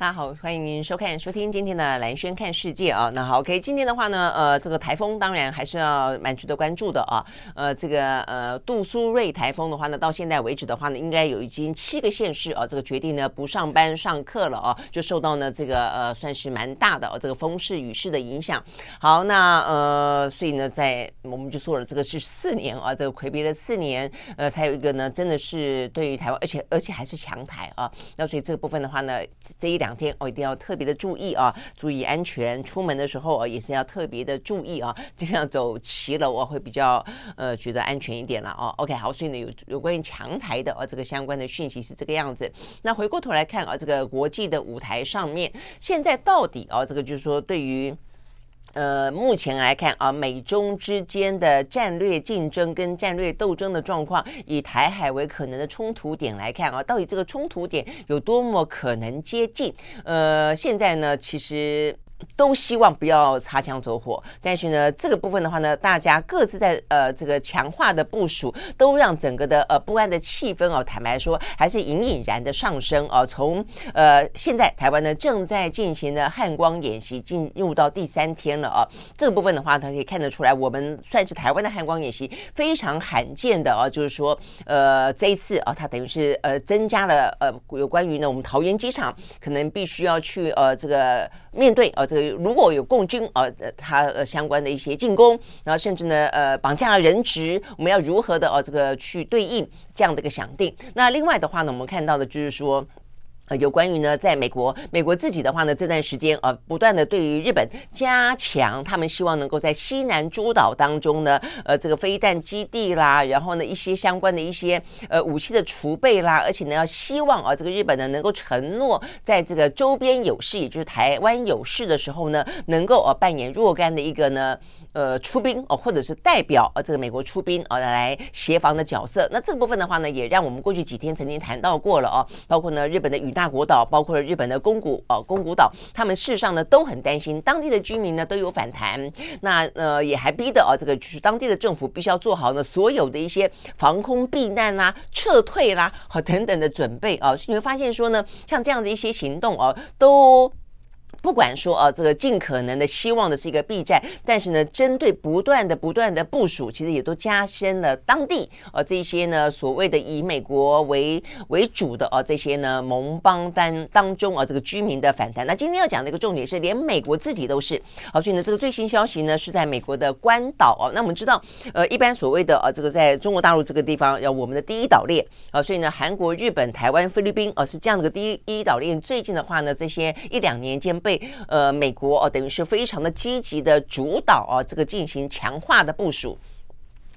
大家好，欢迎您收看、收听今天的兰轩看世界啊。那好，OK，今天的话呢，呃，这个台风当然还是要蛮值得关注的啊。呃，这个呃杜苏芮台风的话呢，到现在为止的话呢，应该有已经七个县市啊，这个决定呢不上班上课了啊，就受到呢这个呃算是蛮大的、啊、这个风势雨势的影响。好，那呃，所以呢，在我们就说了，这个是四年啊，这个魁别了四年，呃，才有一个呢，真的是对于台湾，而且而且还是强台啊。那所以这个部分的话呢，这一两。两天哦，一定要特别的注意啊，注意安全。出门的时候啊，也是要特别的注意啊，这样走骑楼啊，会比较呃觉得安全一点了哦。OK，好，所以呢，有有关于强台的啊这个相关的讯息是这个样子。那回过头来看啊，这个国际的舞台上面，现在到底啊，这个就是说对于。呃，目前来看啊，美中之间的战略竞争跟战略斗争的状况，以台海为可能的冲突点来看啊，到底这个冲突点有多么可能接近？呃，现在呢，其实。都希望不要擦枪走火，但是呢，这个部分的话呢，大家各自在呃这个强化的部署，都让整个的呃不安的气氛哦，坦白说还是隐隐然的上升哦。从呃现在台湾呢正在进行的汉光演习进入到第三天了啊，这个部分的话，它可以看得出来，我们算是台湾的汉光演习非常罕见的啊，就是说呃这一次啊，它等于是呃增加了呃有关于呢我们桃园机场可能必须要去呃这个面对呃。这个如果有共军呃，他呃相关的一些进攻，然后甚至呢呃绑架了人质，我们要如何的呃这个去对应这样的一个想定？那另外的话呢，我们看到的就是说。呃，有关于呢，在美国，美国自己的话呢，这段时间呃，不断的对于日本加强，他们希望能够在西南诸岛当中呢，呃，这个飞弹基地啦，然后呢，一些相关的一些呃武器的储备啦，而且呢，要希望啊，这个日本呢能够承诺，在这个周边有事，也就是台湾有事的时候呢，能够呃扮演若干的一个呢。呃，出兵哦，或者是代表呃这个美国出兵哦来协防的角色。那这部分的话呢，也让我们过去几天曾经谈到过了哦，包括呢日本的与那国岛，包括了日本的宫古哦宫古岛，他们事实上呢都很担心，当地的居民呢都有反弹。那呃也还逼得哦这个就是当地的政府必须要做好呢所有的一些防空避难啦、撤退啦和等等的准备啊。你会发现说呢，像这样的一些行动哦都。不管说啊，这个尽可能的希望的是一个避战，但是呢，针对不断的不断的部署，其实也都加深了当地呃这些呢所谓的以美国为为主的啊这些呢盟邦单当中啊这个居民的反弹。那今天要讲的一个重点是，连美国自己都是好，所以呢这个最新消息呢是在美国的关岛啊。那我们知道，呃，一般所谓的啊这个在中国大陆这个地方，要我们的第一岛链啊，所以呢韩国、日本、台湾、菲律宾啊是这样的个第一一岛链。最近的话呢，这些一两年间被被呃美国哦，等于是非常的积极的主导啊，这个进行强化的部署。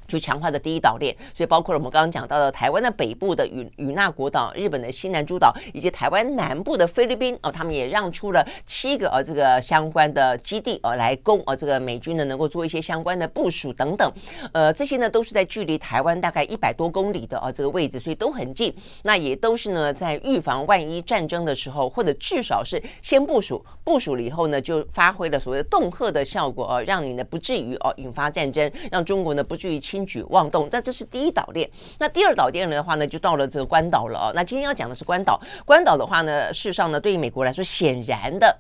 就强化的第一岛链，所以包括了我们刚刚讲到的台湾的北部的与与那国岛、日本的西南诸岛，以及台湾南部的菲律宾哦，他们也让出了七个呃这个相关的基地哦来供呃这个美军呢能够做一些相关的部署等等，呃这些呢都是在距离台湾大概一百多公里的啊这个位置，所以都很近，那也都是呢在预防万一战争的时候，或者至少是先部署，部署了以后呢就发挥了所谓的恫吓的效果哦，让你呢不至于哦引发战争，让中国呢不至于。轻举妄动，那这是第一岛链。那第二岛链的话呢，就到了这个关岛了哦。那今天要讲的是关岛。关岛的话呢，事实上呢，对于美国来说，显然的。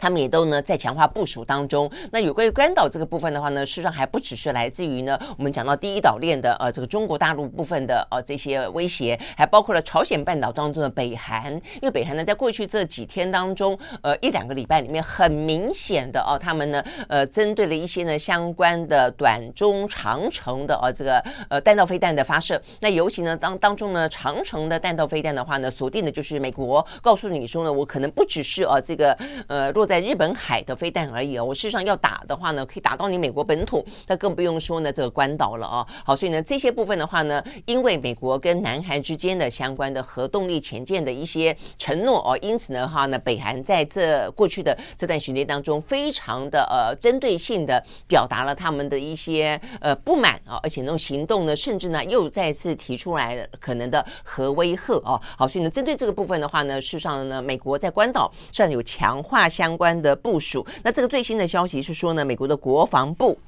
他们也都呢在强化部署当中。那有关于关岛这个部分的话呢，事实上还不只是来自于呢我们讲到第一岛链的呃这个中国大陆部分的呃这些威胁，还包括了朝鲜半岛当中的北韩。因为北韩呢在过去这几天当中，呃一两个礼拜里面，很明显的哦，他们呢呃针对了一些呢相关的短中长程的呃这个呃弹道飞弹的发射。那尤其呢当当中呢长程的弹道飞弹的话呢，锁定的就是美国，告诉你说呢，我可能不只是呃这个呃落。在日本海的飞弹而已哦，我事实上要打的话呢，可以打到你美国本土，那更不用说呢这个关岛了哦。好，所以呢这些部分的话呢，因为美国跟南韩之间的相关的核动力潜舰的一些承诺哦，因此呢哈呢，北韩在这过去的这段时间当中，非常的呃针对性的表达了他们的一些呃不满啊，而且那种行动呢，甚至呢又再次提出来可能的核威吓哦。好，所以呢针对这个部分的话呢，事实上呢，美国在关岛算有强化相。关的部署，那这个最新的消息是说呢，美国的国防部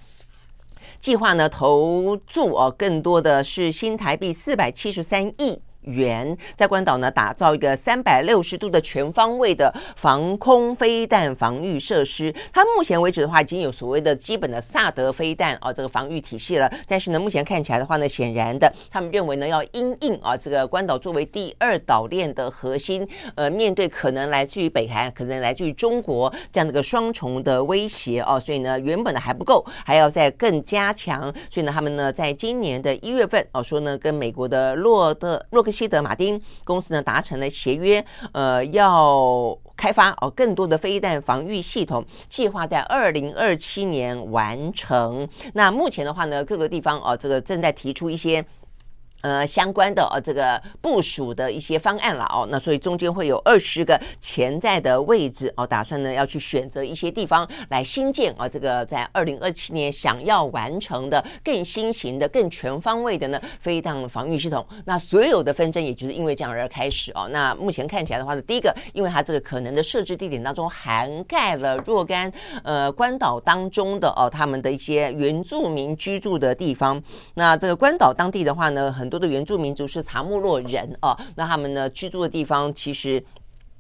计划呢投注哦，更多的是新台币四百七十三亿。元在关岛呢，打造一个三百六十度的全方位的防空飞弹防御设施。它目前为止的话，已经有所谓的基本的萨德飞弹啊，这个防御体系了。但是呢，目前看起来的话呢，显然的，他们认为呢，要因应啊，这个关岛作为第二岛链的核心，呃，面对可能来自于北韩、可能来自于中国这样的个双重的威胁哦，所以呢，原本的还不够，还要再更加强。所以呢，他们呢，在今年的一月份哦，说呢，跟美国的洛德洛克。西德马丁公司呢达成了协约，呃，要开发哦更多的飞弹防御系统，计划在二零二七年完成。那目前的话呢，各个地方哦，这个正在提出一些。呃，相关的呃、这个部署的一些方案了哦，那所以中间会有二十个潜在的位置哦，打算呢要去选择一些地方来新建啊、这个在二零二七年想要完成的更新型的、更全方位的呢飞弹防御系统。那所有的纷争也就是因为这样而开始哦。那目前看起来的话呢，第一个，因为它这个可能的设置地点当中涵盖了若干呃关岛当中的哦他们的一些原住民居住的地方。那这个关岛当地的话呢，很多的原住民族是查穆洛人啊，那他们呢居住的地方其实。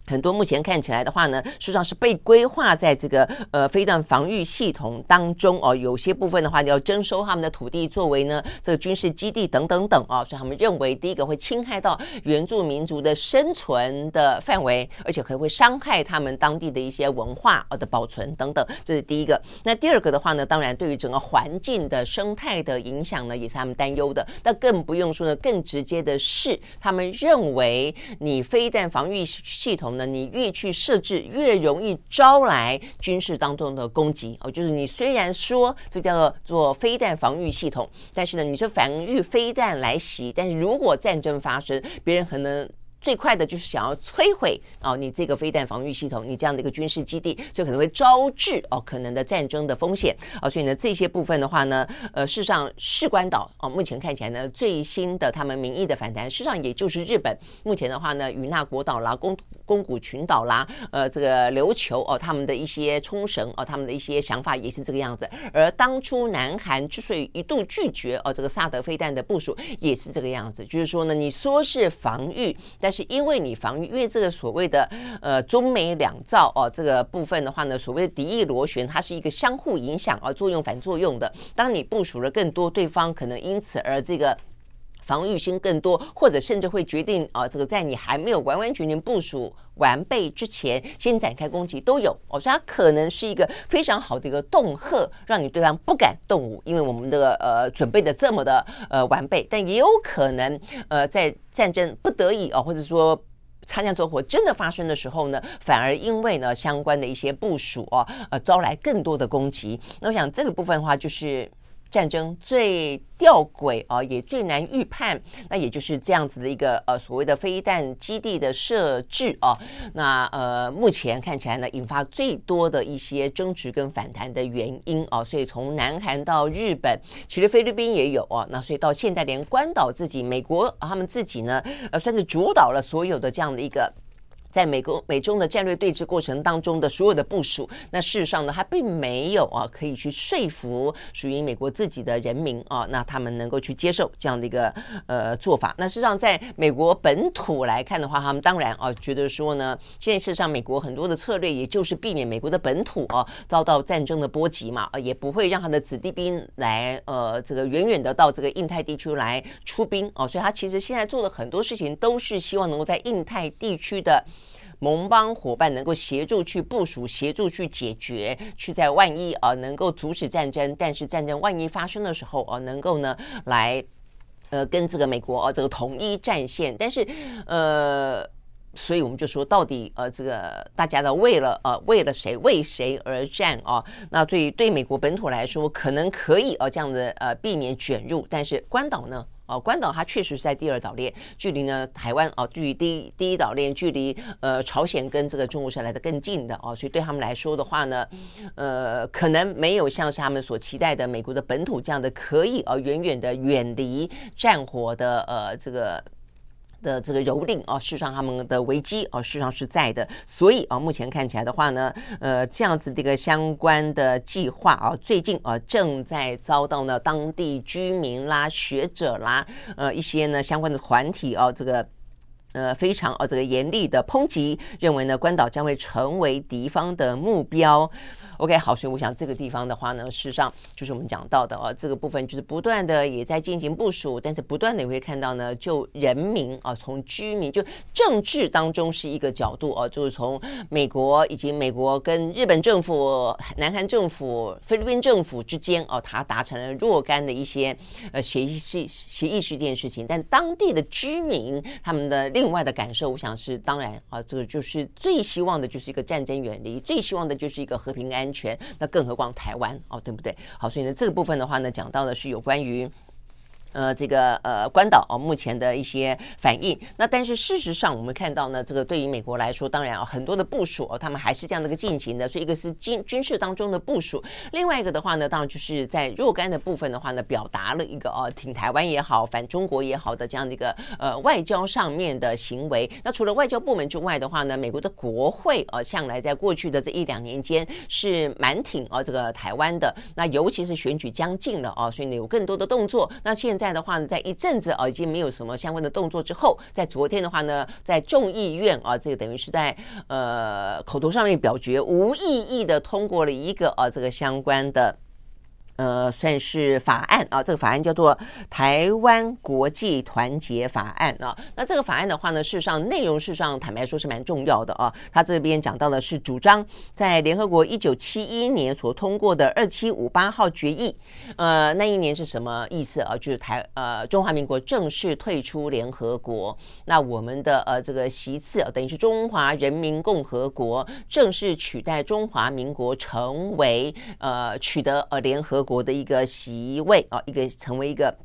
很多目前看起来的话呢，实际上是被规划在这个呃飞弹防御系统当中哦。有些部分的话要征收他们的土地作为呢这个军事基地等等等哦，所以他们认为第一个会侵害到原住民族的生存的范围，而且可能会伤害他们当地的一些文化的保存等等，这是第一个。那第二个的话呢，当然对于整个环境的生态的影响呢，也是他们担忧的。那更不用说呢，更直接的是，他们认为你飞弹防御系统。那你越去设置，越容易招来军事当中的攻击哦。就是你虽然说这叫做做飞弹防御系统，但是呢，你说防御飞弹来袭，但是如果战争发生，别人可能。最快的就是想要摧毁哦，你这个飞弹防御系统，你这样的一个军事基地，所以可能会招致哦可能的战争的风险啊。所以呢，这些部分的话呢，呃，事实上，士官岛哦，目前看起来呢，最新的他们民意的反弹，事实上也就是日本目前的话呢，与那国岛啦、宫宫古群岛啦，呃，这个琉球哦，他们的一些冲绳哦，他们的一些想法也是这个样子。而当初南韩之所以一度拒绝哦这个萨德飞弹的部署，也是这个样子，就是说呢，你说是防御，但是因为你防御，因为这个所谓的呃中美两造哦，这个部分的话呢，所谓的敌意螺旋，它是一个相互影响而作用反作用的。当你部署了更多，对方可能因此而这个防御心更多，或者甚至会决定啊，这个在你还没有完完全全部署完备之前，先展开攻击都有。哦，所以它可能是一个非常好的一个恫吓，让你对方不敢动武，因为我们的呃准备的这么的呃完备。但也有可能呃在战争不得已哦，或者说擦枪走火真的发生的时候呢，反而因为呢相关的一些部署哦，呃招来更多的攻击。那我想这个部分的话就是。战争最吊诡啊，也最难预判，那也就是这样子的一个呃所谓的飞弹基地的设置啊，那呃目前看起来呢，引发最多的一些争执跟反弹的原因啊，所以从南韩到日本，其实菲律宾也有啊，那所以到现在连关岛自己，美国他们自己呢，呃算是主导了所有的这样的一个。在美国美中的战略对峙过程当中的所有的部署，那事实上呢，他并没有啊可以去说服属于美国自己的人民啊，那他们能够去接受这样的一个呃做法。那事实上，在美国本土来看的话，他们当然啊觉得说呢，现在事实上美国很多的策略，也就是避免美国的本土啊遭到战争的波及嘛，啊也不会让他的子弟兵来呃这个远远的到这个印太地区来出兵哦，所以他其实现在做的很多事情都是希望能够在印太地区的。盟邦伙伴能够协助去部署，协助去解决，去在万一啊能够阻止战争，但是战争万一发生的时候啊，能够呢来呃跟这个美国啊这个统一战线，但是呃，所以我们就说到底呃这个大家的为了呃为了谁为谁而战啊？那对于对美国本土来说，可能可以啊这样子呃避免卷入，但是关岛呢？哦，关岛它确实在第二岛链，距离呢台湾哦，距离第一第一岛链，距离呃朝鲜跟这个中国是来的更近的哦，所以对他们来说的话呢，呃，可能没有像是他们所期待的美国的本土这样的可以呃远远的远离战火的呃这个。的这个蹂躏啊，事实上他们的危机啊，事实上是在的，所以啊，目前看起来的话呢，呃，这样子的一个相关的计划啊，最近啊正在遭到呢当地居民啦、学者啦、呃一些呢相关的团体啊，这个呃非常啊这个严厉的抨击，认为呢关岛将会成为敌方的目标。OK，好，所以我想这个地方的话呢，事实上就是我们讲到的哦，这个部分就是不断的也在进行部署，但是不断的也会看到呢，就人民啊，从居民就政治当中是一个角度哦，就是从美国以及美国跟日本政府、南韩政府、菲律宾政府之间哦，他达成了若干的一些呃协议是协议是一件事情，但当地的居民他们的另外的感受，我想是当然啊，这个就是最希望的就是一个战争远离，最希望的就是一个和平安全，那更何况台湾哦，对不对？好，所以呢，这个部分的话呢，讲到的是有关于。呃，这个呃，关岛哦，目前的一些反应。那但是事实上，我们看到呢，这个对于美国来说，当然啊，很多的部署哦，他们还是这样的一个进行的。所以一个是军军事当中的部署，另外一个的话呢，当然就是在若干的部分的话呢，表达了一个哦，挺台湾也好，反中国也好的这样的一个呃外交上面的行为。那除了外交部门之外的话呢，美国的国会呃，向来在过去的这一两年间是蛮挺哦这个台湾的。那尤其是选举将近了哦，所以呢有更多的动作。那现在。在的话呢，在一阵子啊，已经没有什么相关的动作之后，在昨天的话呢，在众议院啊，这个等于是在呃口头上面表决无异议的通过了一个啊这个相关的。呃，算是法案啊，这个法案叫做《台湾国际团结法案》啊。那这个法案的话呢，事实上内容事实上坦白说是蛮重要的啊。他这边讲到的是主张在联合国一九七一年所通过的二七五八号决议。呃，那一年是什么意思啊？就是台呃中华民国正式退出联合国。那我们的呃这个席次啊，等于是中华人民共和国正式取代中华民国成为呃取得呃联合国的一个席位啊，一个成为一个。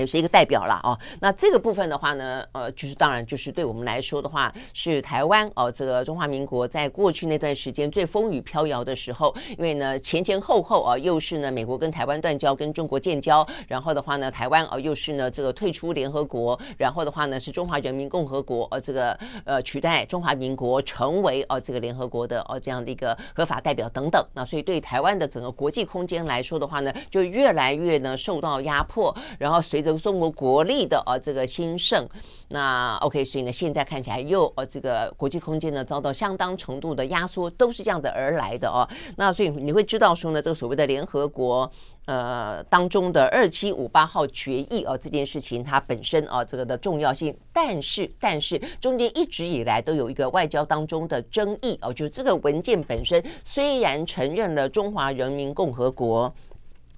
也是一个代表了哦，那这个部分的话呢，呃，就是当然就是对我们来说的话，是台湾哦，这个中华民国在过去那段时间最风雨飘摇的时候，因为呢前前后后啊，又是呢美国跟台湾断交，跟中国建交，然后的话呢台湾啊又是呢这个退出联合国，然后的话呢是中华人民共和国呃这个呃取代中华民国成为哦这个联合国的哦这样的一个合法代表等等，那所以对台湾的整个国际空间来说的话呢，就越来越呢受到压迫，然后随着中国国力的呃这个兴盛，那 OK，所以呢，现在看起来又呃这个国际空间呢遭到相当程度的压缩，都是这样子而来的哦。那所以你会知道说呢，这个所谓的联合国呃当中的二七五八号决议哦，这件事情它本身啊这个的重要性，但是但是中间一直以来都有一个外交当中的争议哦，就这个文件本身虽然承认了中华人民共和国。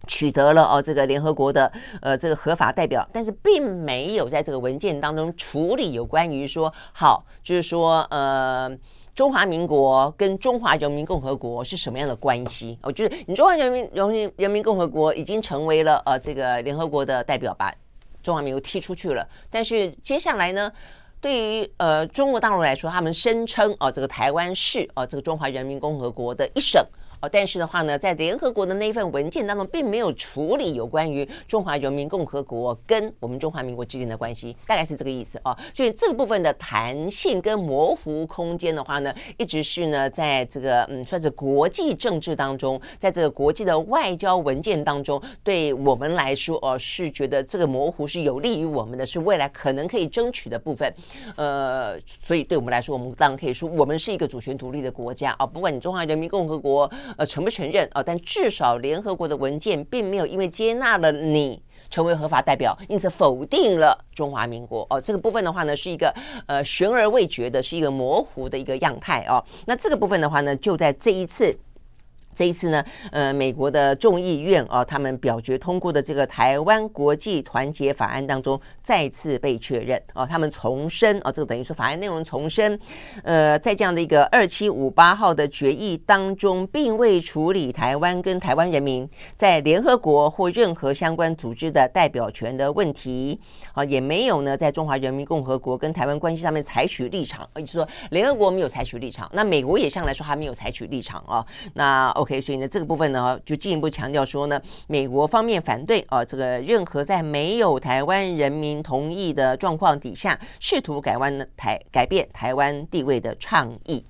取得了哦，这个联合国的呃这个合法代表，但是并没有在这个文件当中处理有关于说好，就是说呃中华民国跟中华人民共和国是什么样的关系？哦？就是你中华人民人民人民共和国已经成为了呃这个联合国的代表，把中华民国踢出去了。但是接下来呢，对于呃中国大陆来说，他们声称哦这个台湾是哦这个中华人民共和国的一省。哦，但是的话呢，在联合国的那一份文件当中，并没有处理有关于中华人民共和国跟我们中华民国之间的关系，大概是这个意思啊。所以这个部分的弹性跟模糊空间的话呢，一直是呢，在这个嗯，算是国际政治当中，在这个国际的外交文件当中，对我们来说哦，是觉得这个模糊是有利于我们的，是未来可能可以争取的部分。呃，所以对我们来说，我们当然可以说，我们是一个主权独立的国家啊，不管你中华人民共和国呃承不承认啊，但至少联合国的文件并没有因为接纳了你成为合法代表，因此否定了中华民国哦。这个部分的话呢，是一个呃悬而未决的，是一个模糊的一个样态哦。那这个部分的话呢，就在这一次。这一次呢，呃，美国的众议院啊，他们表决通过的这个台湾国际团结法案当中，再次被确认啊，他们重申啊，这个等于说法案内容重申，呃，在这样的一个二七五八号的决议当中，并未处理台湾跟台湾人民在联合国或任何相关组织的代表权的问题啊，也没有呢在中华人民共和国跟台湾关系上面采取立场，也就是说联合国没有采取立场，那美国也向来说还没有采取立场啊，那。OK，所以呢，这个部分呢，就进一步强调说呢，美国方面反对啊，这个任何在没有台湾人民同意的状况底下，试图改弯台改变台湾地位的倡议。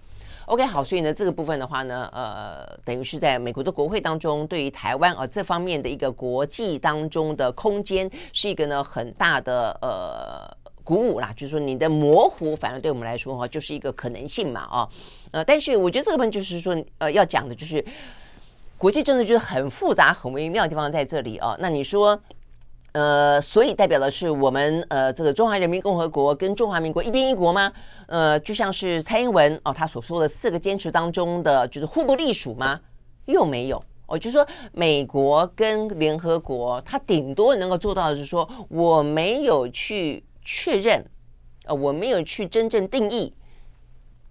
OK，好，所以呢，这个部分的话呢，呃，等于是在美国的国会当中，对于台湾啊这方面的一个国际当中的空间，是一个呢很大的呃鼓舞啦，就是说你的模糊，反而对我们来说哈，就是一个可能性嘛，啊。呃，但是我觉得这个部分就是说，呃，要讲的就是国际政治就是很复杂、很微妙的地方在这里哦。那你说，呃，所以代表的是我们呃这个中华人民共和国跟中华民国一边一国吗？呃，就像是蔡英文哦，他所说的四个坚持当中的就是互不隶属吗？又没有哦，就说美国跟联合国，他顶多能够做到的是说，我没有去确认，呃，我没有去真正定义。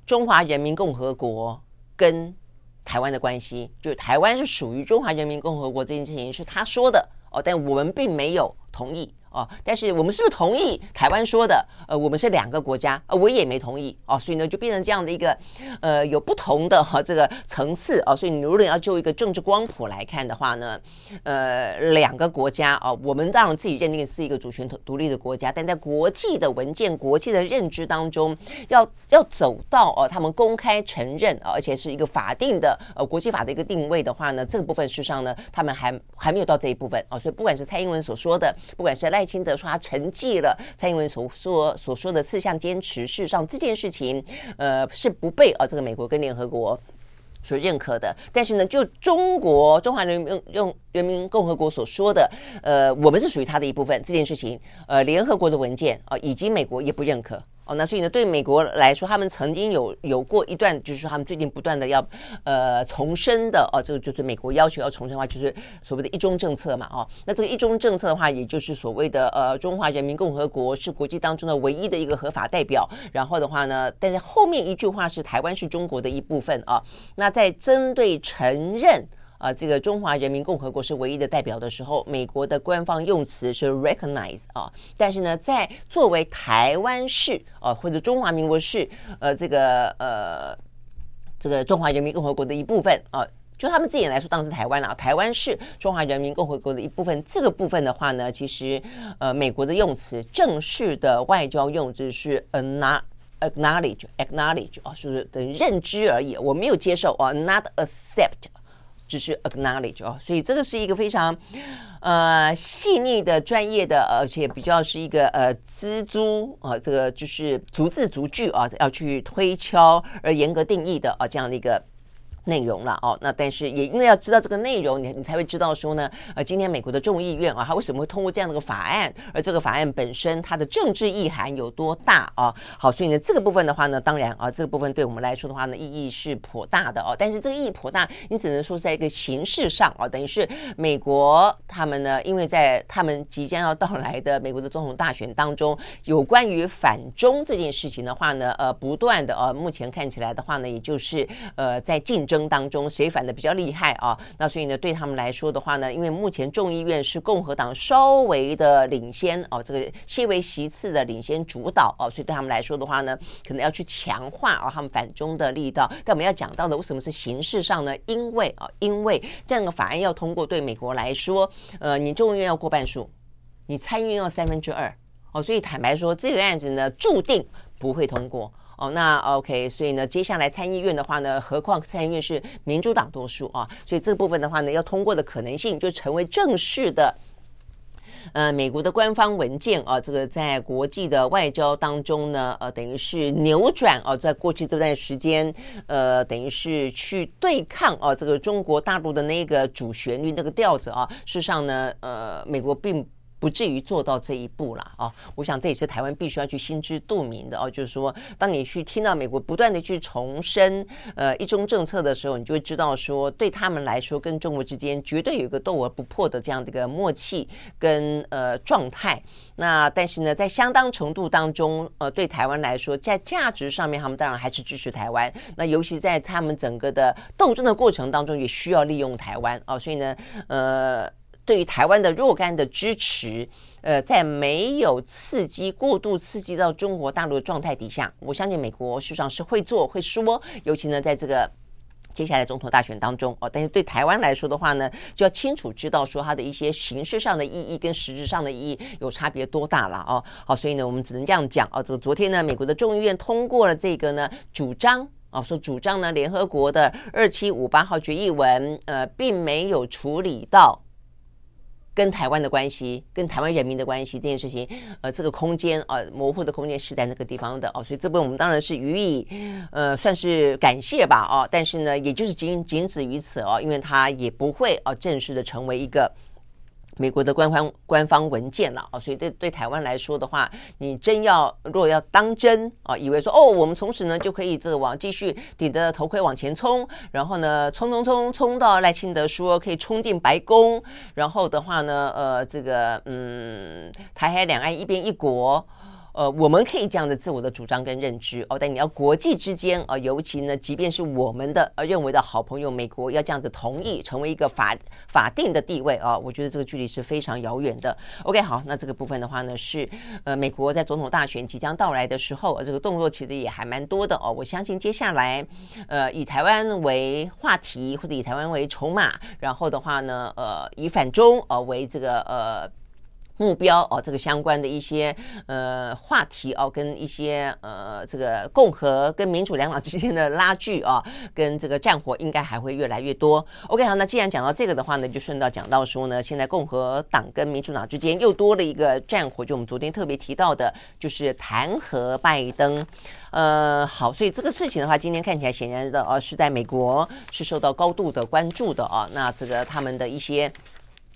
中华人民共和国跟台湾的关系，就是台湾是属于中华人民共和国这件事情是他说的哦，但我们并没有同意。哦，但是我们是不是同意台湾说的？呃，我们是两个国家，呃，我也没同意哦，所以呢，就变成这样的一个，呃，有不同的哈、这个层次哦，所以你如果要就一个政治光谱来看的话呢，呃，两个国家哦，我们当然自己认定是一个主权独立的国家，但在国际的文件、国际的认知当中，要要走到哦，他们公开承认，而且是一个法定的呃国际法的一个定位的话呢，这个部分事实上呢，他们还还没有到这一部分哦，所以不管是蔡英文所说的，不管是赖。赖清德说他沉寂了蔡英文所说所说的四项坚持，事实上这件事情，呃，是不被啊这个美国跟联合国 所认可的。但是呢，就中国中华人民用人民共和国所说的，呃，我们是属于他的一部分，这件事情，呃，联合国的文件啊，以及美国也不认可。哦，那所以呢，对美国来说，他们曾经有有过一段，就是说他们最近不断的要呃重申的哦，这个就是美国要求要重申的话，就是所谓的一中政策嘛，哦，那这个一中政策的话，也就是所谓的呃中华人民共和国是国际当中的唯一的一个合法代表，然后的话呢，但是后面一句话是台湾是中国的一部分啊，那在针对承认。啊，这个中华人民共和国是唯一的代表的时候，美国的官方用词是 recognize 啊，但是呢，在作为台湾市啊或者中华民国市呃这个呃这个中华人民共和国的一部分啊，就他们自己来说，当时台湾啊，台湾是中华人民共和国的一部分。这个部分的话呢，其实呃美国的用词正式的外交用词是 not acknowledge acknowledge 啊，是不是等于认知而已？我没有接受啊，not accept。只是 acknowledge 哦，所以这个是一个非常呃细腻的、专业的，而且比较是一个呃蜘蛛啊，这个就是逐字逐句啊，要去推敲而严格定义的啊，这样的一个。内容了哦，那但是也因为要知道这个内容，你你才会知道说呢，呃，今天美国的众议院啊，它为什么会通过这样的一个法案，而这个法案本身它的政治意涵有多大啊？好，所以呢，这个部分的话呢，当然啊，这个部分对我们来说的话呢，意义是颇大的哦。但是这个意义颇大，你只能说在一个形式上啊，等于是美国他们呢，因为在他们即将要到来的美国的总统大选当中，有关于反中这件事情的话呢，呃，不断的呃，目前看起来的话呢，也就是呃，在进。争当中，谁反的比较厉害啊？那所以呢，对他们来说的话呢，因为目前众议院是共和党稍微的领先哦，这个些微席次的领先主导哦，所以对他们来说的话呢，可能要去强化啊他们反中的力道。但我们要讲到的，为什么是形式上呢？因为啊，因为这样的法案要通过，对美国来说，呃，你众议院要过半数，你参议院要三分之二哦，所以坦白说，这个案子呢，注定不会通过。哦，那 OK，所以呢，接下来参议院的话呢，何况参议院是民主党多数啊，所以这部分的话呢，要通过的可能性就成为正式的，呃，美国的官方文件啊，这个在国际的外交当中呢，呃，等于是扭转啊，在过去这段时间，呃，等于是去对抗啊，这个中国大陆的那个主旋律那个调子啊，事实上呢，呃，美国并。不至于做到这一步了啊！我想这也是台湾必须要去心知肚明的哦。就是说，当你去听到美国不断的去重申呃一中政策的时候，你就会知道说，对他们来说，跟中国之间绝对有一个斗而不破的这样的一个默契跟呃状态。那但是呢，在相当程度当中，呃，对台湾来说，在价值上面，他们当然还是支持台湾。那尤其在他们整个的斗争的过程当中，也需要利用台湾哦。所以呢，呃。对于台湾的若干的支持，呃，在没有刺激、过度刺激到中国大陆的状态底下，我相信美国事实上是会做、会说。尤其呢，在这个接下来总统大选当中哦，但是对台湾来说的话呢，就要清楚知道说它的一些形式上的意义跟实质上的意义有差别多大了哦。好，所以呢，我们只能这样讲哦。这个昨天呢，美国的众议院通过了这个呢主张哦，说主张呢，联合国的二七五八号决议文，呃，并没有处理到。跟台湾的关系，跟台湾人民的关系这件事情，呃，这个空间啊、呃，模糊的空间是在那个地方的哦，所以这部分我们当然是予以呃，算是感谢吧，哦，但是呢，也就是仅仅止于此哦，因为它也不会哦，正式的成为一个。美国的官方官方文件了啊，所以对对台湾来说的话，你真要如果要当真啊，以为说哦，我们从此呢就可以这个往继续顶着头盔往前冲，然后呢冲冲冲冲到赖清德说可以冲进白宫，然后的话呢，呃，这个嗯，台海两岸一边一国。呃，我们可以这样的自我的主张跟认知哦，但你要国际之间啊、尤其呢，即便是我们的呃认为的好朋友美国要这样子同意成为一个法法定的地位啊、我觉得这个距离是非常遥远的。OK，好，那这个部分的话呢，是呃美国在总统大选即将到来的时候，呃、这个动作其实也还蛮多的哦。我相信接下来呃以台湾为话题或者以台湾为筹码，然后的话呢，呃以反中呃为这个呃。目标哦，这个相关的一些呃话题哦，跟一些呃这个共和跟民主两党之间的拉锯啊，跟这个战火应该还会越来越多。OK，好，那既然讲到这个的话呢，就顺道讲到说呢，现在共和党跟民主党之间又多了一个战火，就我们昨天特别提到的，就是弹劾拜登。呃，好，所以这个事情的话，今天看起来显然的哦，是在美国是受到高度的关注的啊。那这个他们的一些。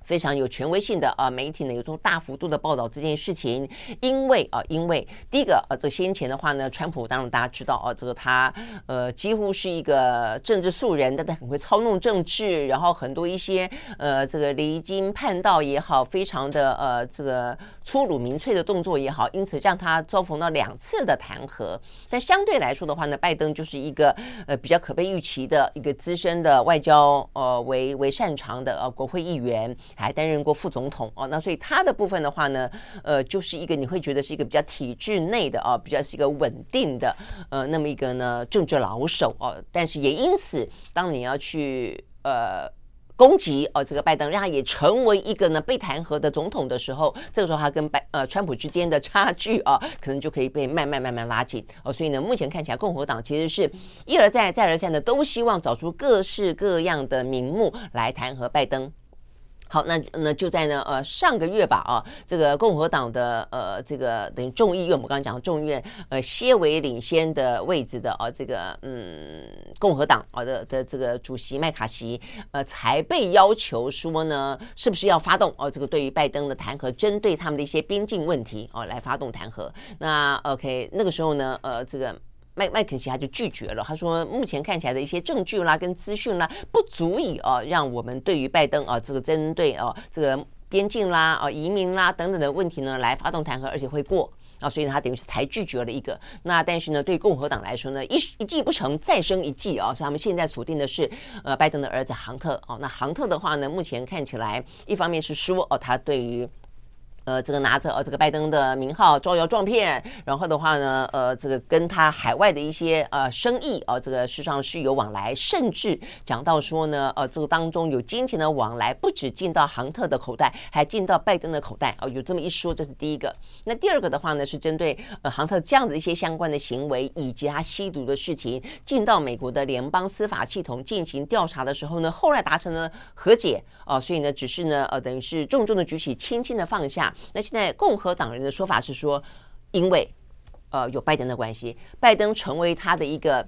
非常有权威性的啊，媒体呢有这种大幅度的报道这件事情，因为啊，因为第一个呃，这先前的话呢，川普当然大家知道啊，这个他呃几乎是一个政治素人，但他很会操弄政治，然后很多一些呃这个离经叛道也好，非常的呃这个粗鲁民粹的动作也好，因此让他遭逢到两次的弹劾。但相对来说的话呢，拜登就是一个呃比较可被预期的一个资深的外交呃为为擅长的呃国会议员。还担任过副总统哦，那所以他的部分的话呢，呃，就是一个你会觉得是一个比较体制内的啊，比较是一个稳定的呃，那么一个呢政治老手哦，但是也因此，当你要去呃攻击哦这个拜登，让他也成为一个呢被弹劾的总统的时候，这个时候他跟拜呃川普之间的差距啊，可能就可以被慢慢慢慢拉近哦，所以呢，目前看起来共和党其实是一而再再而三的都希望找出各式各样的名目来弹劾拜登。好，那那就在呢，呃，上个月吧，啊，这个共和党的呃，这个等于众议院，我们刚刚讲众议院，呃，些微领先的位置的啊，这个嗯，共和党啊的的这个主席麦卡锡，呃，才被要求说呢，是不是要发动哦，这个对于拜登的弹劾，针对他们的一些边境问题哦，来发动弹劾。那 OK，那个时候呢，呃，这个。麦麦肯锡他就拒绝了，他说目前看起来的一些证据啦跟资讯啦不足以啊让我们对于拜登啊这个针对啊这个边境啦、啊移民啦等等的问题呢来发动弹劾，而且会过。啊，所以，他等于是才拒绝了一个。那但是呢，对共和党来说呢，一一计不成，再生一计啊。所以他们现在锁定的是呃，拜登的儿子杭特。哦，那杭特的话呢，目前看起来，一方面是说哦，他对于。呃，这个拿着呃这个拜登的名号招摇撞骗，然后的话呢，呃，这个跟他海外的一些呃生意啊、呃，这个事实上是有往来，甚至讲到说呢，呃，这个当中有金钱的往来，不止进到杭特的口袋，还进到拜登的口袋啊、呃，有这么一说，这是第一个。那第二个的话呢，是针对呃杭特这样的一些相关的行为，以及他吸毒的事情，进到美国的联邦司法系统进行调查的时候呢，后来达成了和解啊、所以呢，只是呢，呃，等于是重重的举起，轻轻的放下。那现在共和党人的说法是说，因为呃有拜登的关系，拜登成为他的一个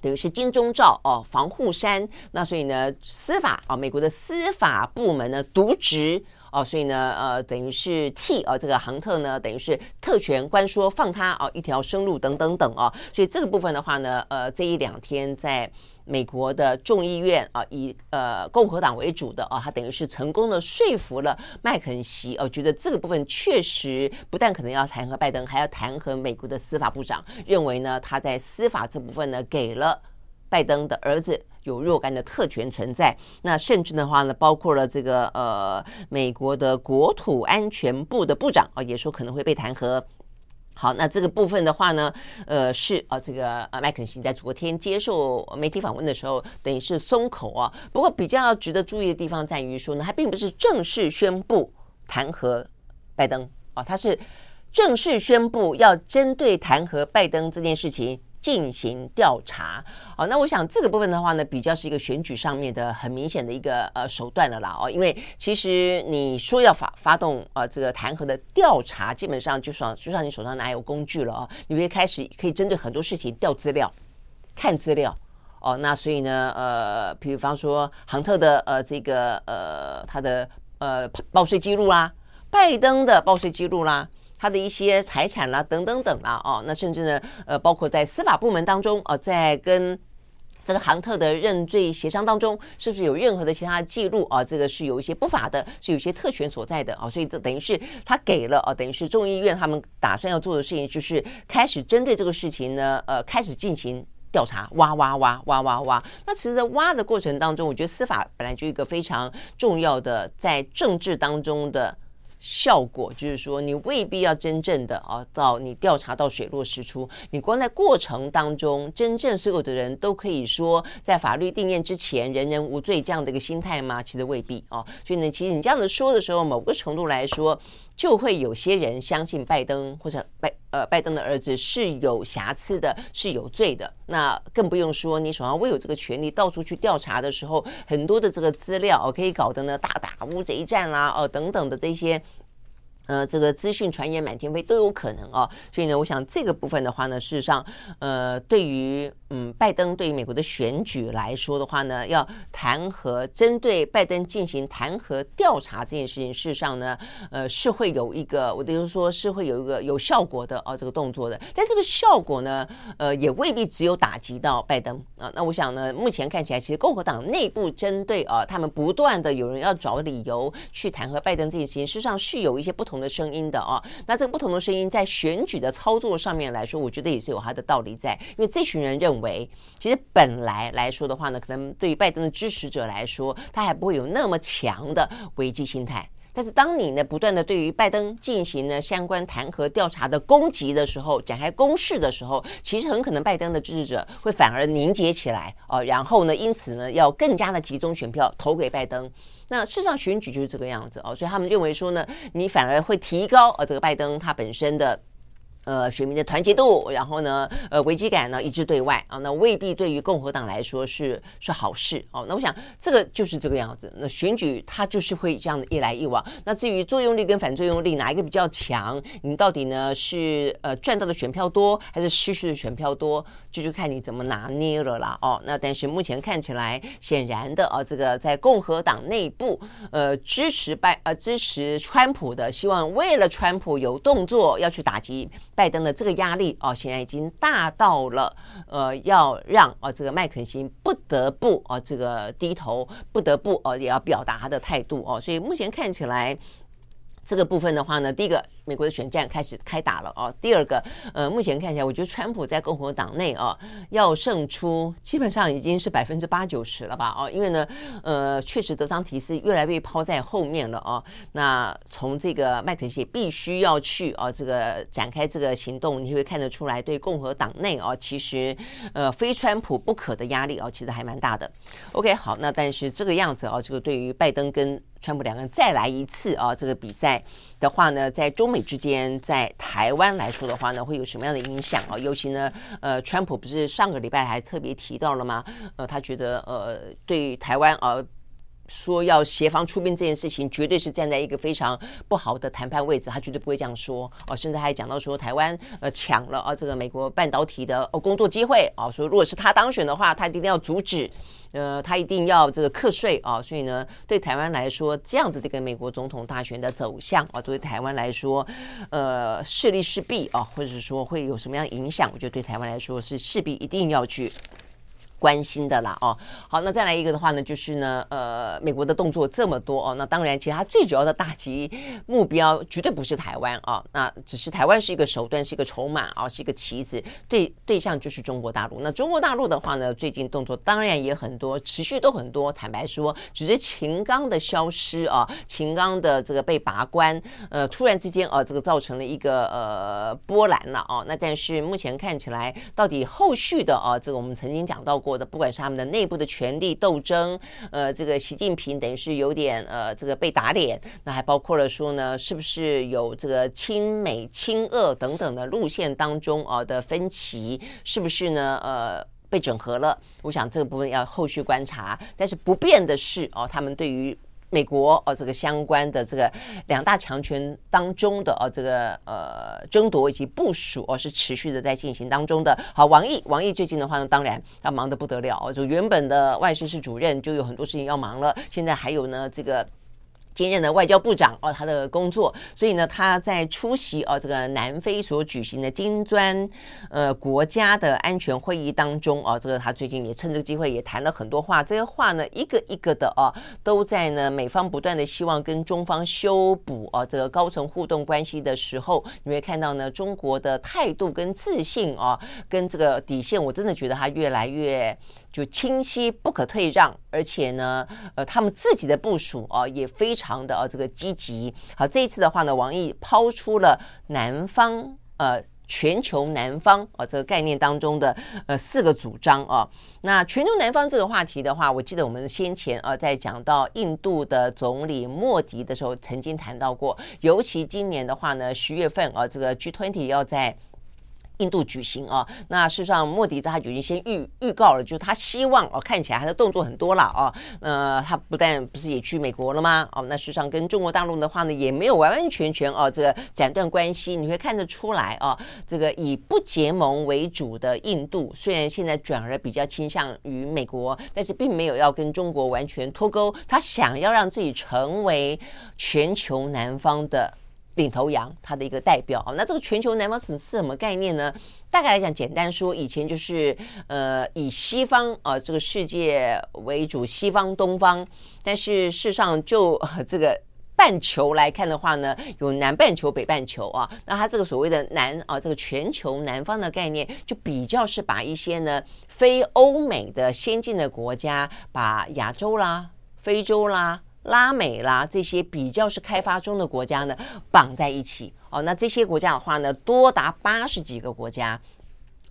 等于是金钟罩哦，防护伞。那所以呢，司法啊，美国的司法部门呢渎职。哦，所以呢，呃，等于是替呃这个杭特呢，等于是特权官说放他哦一条生路等等等哦，所以这个部分的话呢，呃，这一两天在美国的众议院啊，以呃共和党为主的啊，他等于是成功的说服了麦肯锡哦，觉得这个部分确实不但可能要弹劾拜登，还要弹劾美国的司法部长，认为呢他在司法这部分呢给了。拜登的儿子有若干的特权存在，那甚至的话呢，包括了这个呃，美国的国土安全部的部长啊，也说可能会被弹劾。好，那这个部分的话呢，呃，是啊，这个呃，麦肯锡在昨天接受媒体访问的时候，等于是松口啊。不过比较值得注意的地方在于说呢，他并不是正式宣布弹劾拜登啊，他是正式宣布要针对弹劾拜登这件事情。进行调查，好，那我想这个部分的话呢，比较是一个选举上面的很明显的一个呃手段了啦哦，因为其实你说要发发动呃这个弹劾的调查，基本上就算就算你手上拿有工具了哦，你会开始可以针对很多事情调资料、看资料哦，那所以呢呃，比方说杭特的呃这个呃他的呃报税记录啦，拜登的报税记录啦。他的一些财产啦，等等等啦，哦，那甚至呢，呃，包括在司法部门当中，哦，在跟这个杭特的认罪协商当中，是不是有任何的其他记录啊？这个是有一些不法的，是有些特权所在的啊，所以这等于是他给了啊，等于是众议院他们打算要做的事情，就是开始针对这个事情呢，呃，开始进行调查，挖挖挖挖挖挖。那其实，在挖的过程当中，我觉得司法本来就一个非常重要的在政治当中的。效果就是说，你未必要真正的啊，到你调查到水落石出，你光在过程当中，真正所有的人都可以说，在法律定谳之前，人人无罪这样的一个心态吗？其实未必啊。所以呢，其实你这样子说的时候，某个程度来说，就会有些人相信拜登或者拜呃拜登的儿子是有瑕疵的，是有罪的。那更不用说你手上握有这个权利，到处去调查的时候，很多的这个资料哦，可以搞得呢大打乌贼战啦哦等等的这些。呃，这个资讯传言满天飞都有可能哦，所以呢，我想这个部分的话呢，事实上，呃，对于嗯拜登对于美国的选举来说的话呢，要弹劾针对拜登进行弹劾调查这件事情，事实上呢，呃，是会有一个，我就是说是会有一个有效果的哦，这个动作的。但这个效果呢，呃，也未必只有打击到拜登啊。那我想呢，目前看起来，其实共和党内部针对啊，他们不断的有人要找理由去弹劾拜登这件事情，事实上是有一些不同的声音的哦，那这个不同的声音在选举的操作上面来说，我觉得也是有它的道理在。因为这群人认为，其实本来来说的话呢，可能对于拜登的支持者来说，他还不会有那么强的危机心态。但是当你呢不断的对于拜登进行呢相关弹劾调查的攻击的时候，展开攻势的时候，其实很可能拜登的支持者会反而凝结起来哦，然后呢，因此呢要更加的集中选票投给拜登。那事实上选举就是这个样子哦，所以他们认为说呢，你反而会提高呃这个拜登他本身的。呃，选民的团结度，然后呢，呃，危机感呢一致对外啊，那未必对于共和党来说是是好事哦。那我想这个就是这个样子。那选举它就是会这样的一来一往。那至于作用力跟反作用力哪一个比较强，你到底呢是呃赚到的选票多还是失去的选票多，就看你怎么拿捏了啦哦。那但是目前看起来，显然的啊，这个在共和党内部呃支持拜呃支持川普的，希望为了川普有动作要去打击。拜登的这个压力哦，显然已经大到了呃，要让啊这个麦肯锡不得不啊这个低头，不得不哦也要表达他的态度哦，所以目前看起来这个部分的话呢，第一个。美国的选战开始开打了哦。第二个，呃，目前看起来，我觉得川普在共和党内啊，要胜出，基本上已经是百分之八九十了吧？哦，因为呢，呃，确实德桑提斯越来越抛在后面了哦。那从这个麦肯锡必须要去啊，这个展开这个行动，你会看得出来，对共和党内啊，其实呃，非川普不可的压力啊，其实还蛮大的。OK，好，那但是这个样子啊，这个对于拜登跟川普两个人再来一次啊，这个比赛的话呢，在中美。之间在台湾来说的话呢，会有什么样的影响啊？尤其呢，呃，川普不是上个礼拜还特别提到了吗？呃，他觉得呃，对台湾呃。说要协防出兵这件事情，绝对是站在一个非常不好的谈判位置，他绝对不会这样说哦。甚至还讲到说，台湾呃抢了啊这个美国半导体的哦工作机会啊，说如果是他当选的话，他一定要阻止，呃，他一定要这个课税啊。所以呢，对台湾来说，这样的这个美国总统大选的走向啊，对台湾来说，呃，势利势弊啊，或者是说会有什么样影响？我觉得对台湾来说是势必一定要去。关心的啦哦，好，那再来一个的话呢，就是呢，呃，美国的动作这么多哦，那当然，其实它最主要的打击目标绝对不是台湾啊，那只是台湾是一个手段，是一个筹码啊，是一个棋子，对对象就是中国大陆。那中国大陆的话呢，最近动作当然也很多，持续都很多。坦白说，只是秦刚的消失啊，秦刚的这个被拔关，呃，突然之间啊，这个造成了一个呃波澜了啊。那但是目前看起来，到底后续的啊，这个我们曾经讲到过。的不管是他们的内部的权力斗争，呃，这个习近平等于是有点呃这个被打脸，那还包括了说呢，是不是有这个亲美亲俄等等的路线当中啊的分歧，是不是呢？呃，被整合了？我想这个部分要后续观察，但是不变的是哦，他们对于。美国哦，这个相关的这个两大强权当中的哦，这个呃争夺以及部署哦，是持续的在进行当中的。好，王毅，王毅最近的话呢，当然他忙得不得了，就原本的外事室主任就有很多事情要忙了，现在还有呢这个。兼任的外交部长哦，他的工作，所以呢，他在出席哦这个南非所举行的金砖呃国家的安全会议当中哦，这个他最近也趁这个机会也谈了很多话，这些话呢一个一个的哦，都在呢美方不断的希望跟中方修补哦这个高层互动关系的时候，你会看到呢中国的态度跟自信哦，跟这个底线，我真的觉得他越来越。就清晰不可退让，而且呢，呃，他们自己的部署啊、也非常的啊、这个积极。好，这一次的话呢，王毅抛出了南方呃全球南方啊、这个概念当中的呃四个主张啊、那全球南方这个话题的话，我记得我们先前啊在讲到印度的总理莫迪的时候，曾经谈到过，尤其今年的话呢，十月份啊这个 G20 要在。印度举行啊，那事实上莫迪他已经先预预告了，就是他希望哦，看起来他的动作很多了啊，呃，他不但不是也去美国了吗？哦，那事实上跟中国大陆的话呢，也没有完完全全哦，这个斩断关系。你会看得出来啊，这个以不结盟为主的印度，虽然现在转而比较倾向于美国，但是并没有要跟中国完全脱钩，他想要让自己成为全球南方的。领头羊，他的一个代表啊，那这个全球南方是是什么概念呢？大概来讲，简单说，以前就是呃以西方啊、这个世界为主，西方东方。但是事实上就，就、呃、这个半球来看的话呢，有南半球、北半球啊。那它这个所谓的南啊，这个全球南方的概念，就比较是把一些呢非欧美的先进的国家，把亚洲啦、非洲啦。拉美啦，这些比较是开发中的国家呢，绑在一起哦。那这些国家的话呢，多达八十几个国家。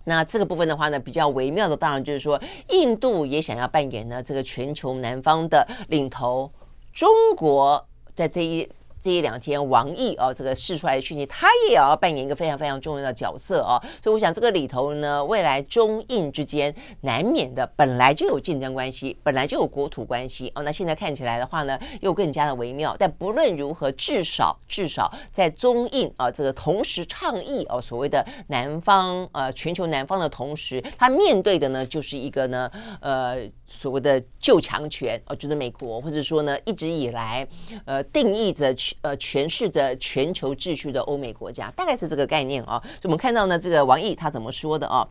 那这个部分的话呢，比较微妙的，当然就是说，印度也想要扮演呢这个全球南方的领头。中国在这一。这一两天，王毅啊，这个释出来的讯息，他也要扮演一个非常非常重要的角色啊。所以我想，这个里头呢，未来中印之间难免的本来就有竞争关系，本来就有国土关系哦。那现在看起来的话呢，又更加的微妙。但不论如何，至少至少在中印啊这个同时倡议哦所谓的南方呃全球南方的同时，他面对的呢就是一个呢呃。所谓的旧强权哦，就是美国，或者说呢，一直以来，呃，定义着去呃诠释着全球秩序的欧美国家，大概是这个概念啊。所以我们看到呢，这个王毅他怎么说的啊？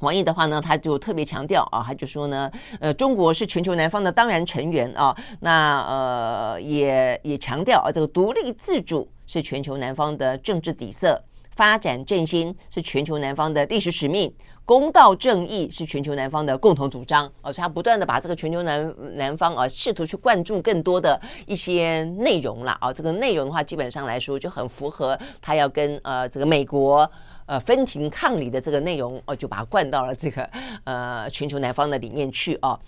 王毅的话呢，他就特别强调啊，他就说呢，呃，中国是全球南方的当然成员啊，那呃也也强调啊，这个独立自主是全球南方的政治底色，发展振兴是全球南方的历史使命，公道正义是全球南方的共同主张啊，所以他不断的把这个全球南南方啊，试图去灌注更多的一些内容了啊，这个内容的话，基本上来说就很符合他要跟呃这个美国。呃，分庭抗礼的这个内容，哦，就把它灌到了这个呃全球南方的里面去哦。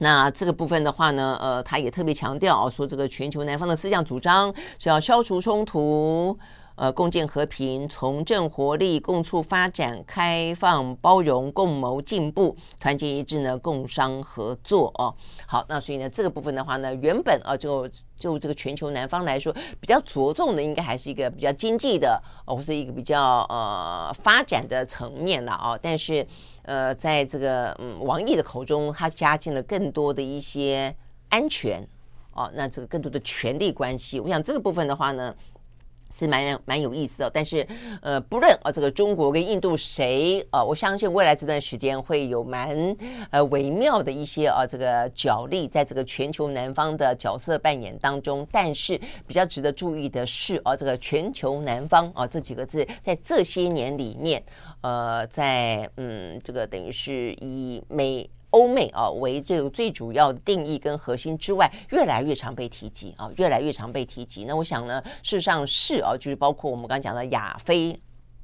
那这个部分的话呢，呃，他也特别强调哦，说这个全球南方的思想主张是要消除冲突。呃，共建和平，重振活力，共促发展，开放包容，共谋进步，团结一致呢，共商合作哦。好，那所以呢，这个部分的话呢，原本啊，就就这个全球南方来说，比较着重的应该还是一个比较经济的，哦，或是一个比较呃发展的层面了啊。但是呃，在这个嗯王毅的口中，他加进了更多的一些安全哦，那这个更多的权力关系，我想这个部分的话呢。是蛮蛮有意思的，但是，呃，不论啊，这个中国跟印度谁啊，我相信未来这段时间会有蛮呃微妙的一些啊这个角力，在这个全球南方的角色扮演当中。但是比较值得注意的是啊，这个全球南方啊这几个字，在这些年里面，呃，在嗯这个等于是以美。欧美啊为最最主要的定义跟核心之外，越来越常被提及啊，越来越常被提及。那我想呢，事实上是啊，就是包括我们刚刚讲的亚非。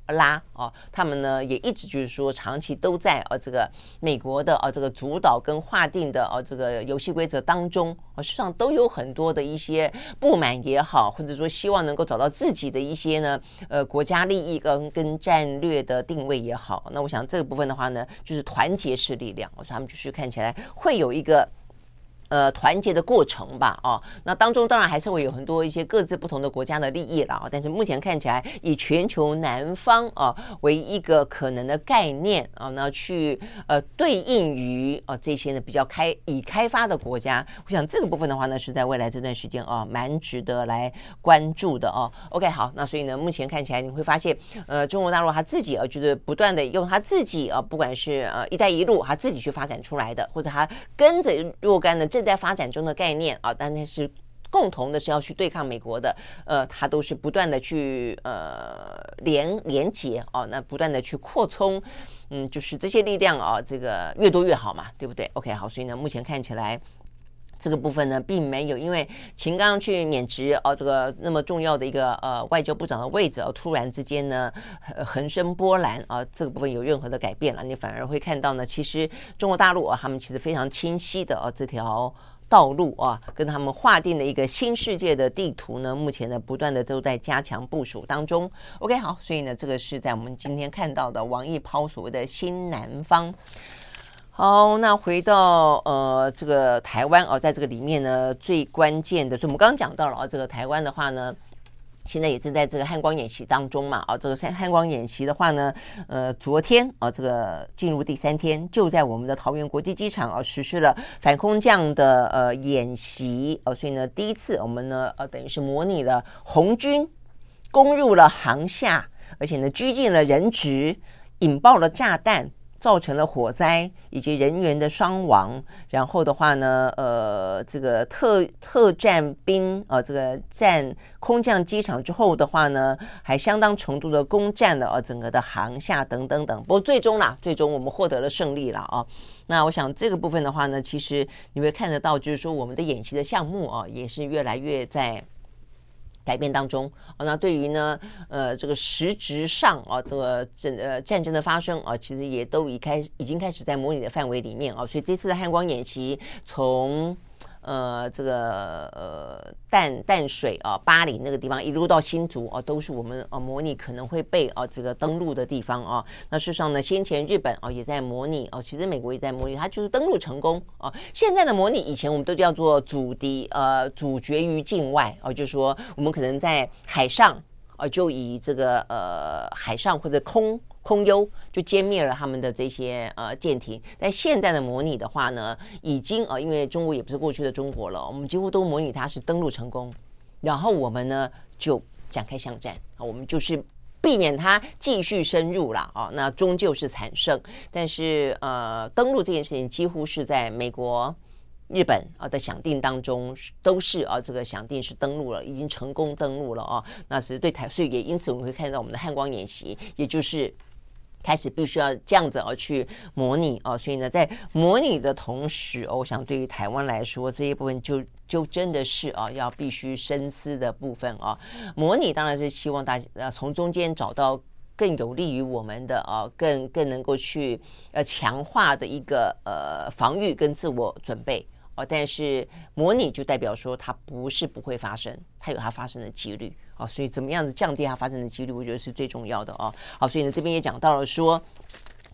拉哦，他们呢也一直就是说，长期都在呃这个美国的呃这个主导跟划定的呃这个游戏规则当中，实际上都有很多的一些不满也好，或者说希望能够找到自己的一些呢呃国家利益跟跟战略的定位也好。那我想这个部分的话呢，就是团结是力量，我说他们就是看起来会有一个。呃，团结的过程吧，哦，那当中当然还是会有很多一些各自不同的国家的利益了。但是目前看起来，以全球南方啊为一个可能的概念啊，那去呃对应于啊这些呢比较开已开发的国家，我想这个部分的话呢，是在未来这段时间啊蛮值得来关注的哦。OK，好，那所以呢，目前看起来你会发现，呃，中国大陆他自己啊，就是不断的用他自己啊，不管是呃“一带一路”他自己去发展出来的，或者他跟着若干的。正在发展中的概念啊，当然是共同的是要去对抗美国的，呃，它都是不断的去呃连连接哦，那不断的去扩充，嗯，就是这些力量啊，这个越多越好嘛，对不对？OK，好，所以呢，目前看起来这个部分呢，并没有因为秦刚去免职哦，这个那么重要的一个呃外交部长的位置哦，突然之间呢横生波澜啊，这个部分有任何的改变了，你反而会看到呢，其实中国大陆啊，他们其实非常清晰的哦这条。道路啊，跟他们划定的一个新世界的地图呢，目前呢不断的都在加强部署当中。OK，好，所以呢，这个是在我们今天看到的王毅抛所谓的新南方。好，那回到呃这个台湾哦，在这个里面呢，最关键的是我们刚刚讲到了啊，这个台湾的话呢。现在也正在这个汉光演习当中嘛，啊，这个汉汉光演习的话呢，呃，昨天啊，这个进入第三天，就在我们的桃园国际机场啊，实施了反空降的呃演习，呃，所以呢，第一次我们呢，呃，等于是模拟了红军攻入了航厦，而且呢，拘禁了人质，引爆了炸弹。造成了火灾以及人员的伤亡，然后的话呢，呃，这个特特战兵啊、这个占空降机场之后的话呢，还相当程度的攻占了呃整个的航厦等等等。不过最终啦，最终我们获得了胜利了啊。那我想这个部分的话呢，其实你会看得到，就是说我们的演习的项目啊，也是越来越在。改变当中，那对于呢，呃，这个实质上啊，这个战呃战争的发生啊，其实也都已开已经开始在模拟的范围里面啊，所以这次的汉光演习从。呃，这个呃淡淡水啊，巴黎那个地方一路到新竹啊，都是我们啊模拟可能会被啊这个登陆的地方啊。那事实上呢，先前日本啊也在模拟啊，其实美国也在模拟，它就是登陆成功啊。现在的模拟，以前我们都叫做阻敌呃阻绝于境外啊，就是说我们可能在海上啊，就以这个呃海上或者空。空优就歼灭了他们的这些呃舰艇，但现在的模拟的话呢，已经、呃，因为中国也不是过去的中国了，我们几乎都模拟它是登陆成功。然后我们呢就展开巷战啊，我们就是避免它继续深入了啊，那终究是惨胜。但是呃，登陆这件事情几乎是在美国、日本啊的想定当中都是啊，这个想定是登陆了，已经成功登陆了啊。那是对台，所以也因此我们会看到我们的汉光演习，也就是。开始必须要这样子而去模拟哦，所以呢，在模拟的同时，我想对于台湾来说，这一部分就就真的是啊，要必须深思的部分啊。模拟当然是希望大家呃从中间找到更有利于我们的啊，更更能够去呃强化的一个呃防御跟自我准备哦。但是模拟就代表说它不是不会发生，它有它发生的几率。啊，所以怎么样子降低它发生的几率，我觉得是最重要的哦。好，所以呢，这边也讲到了说。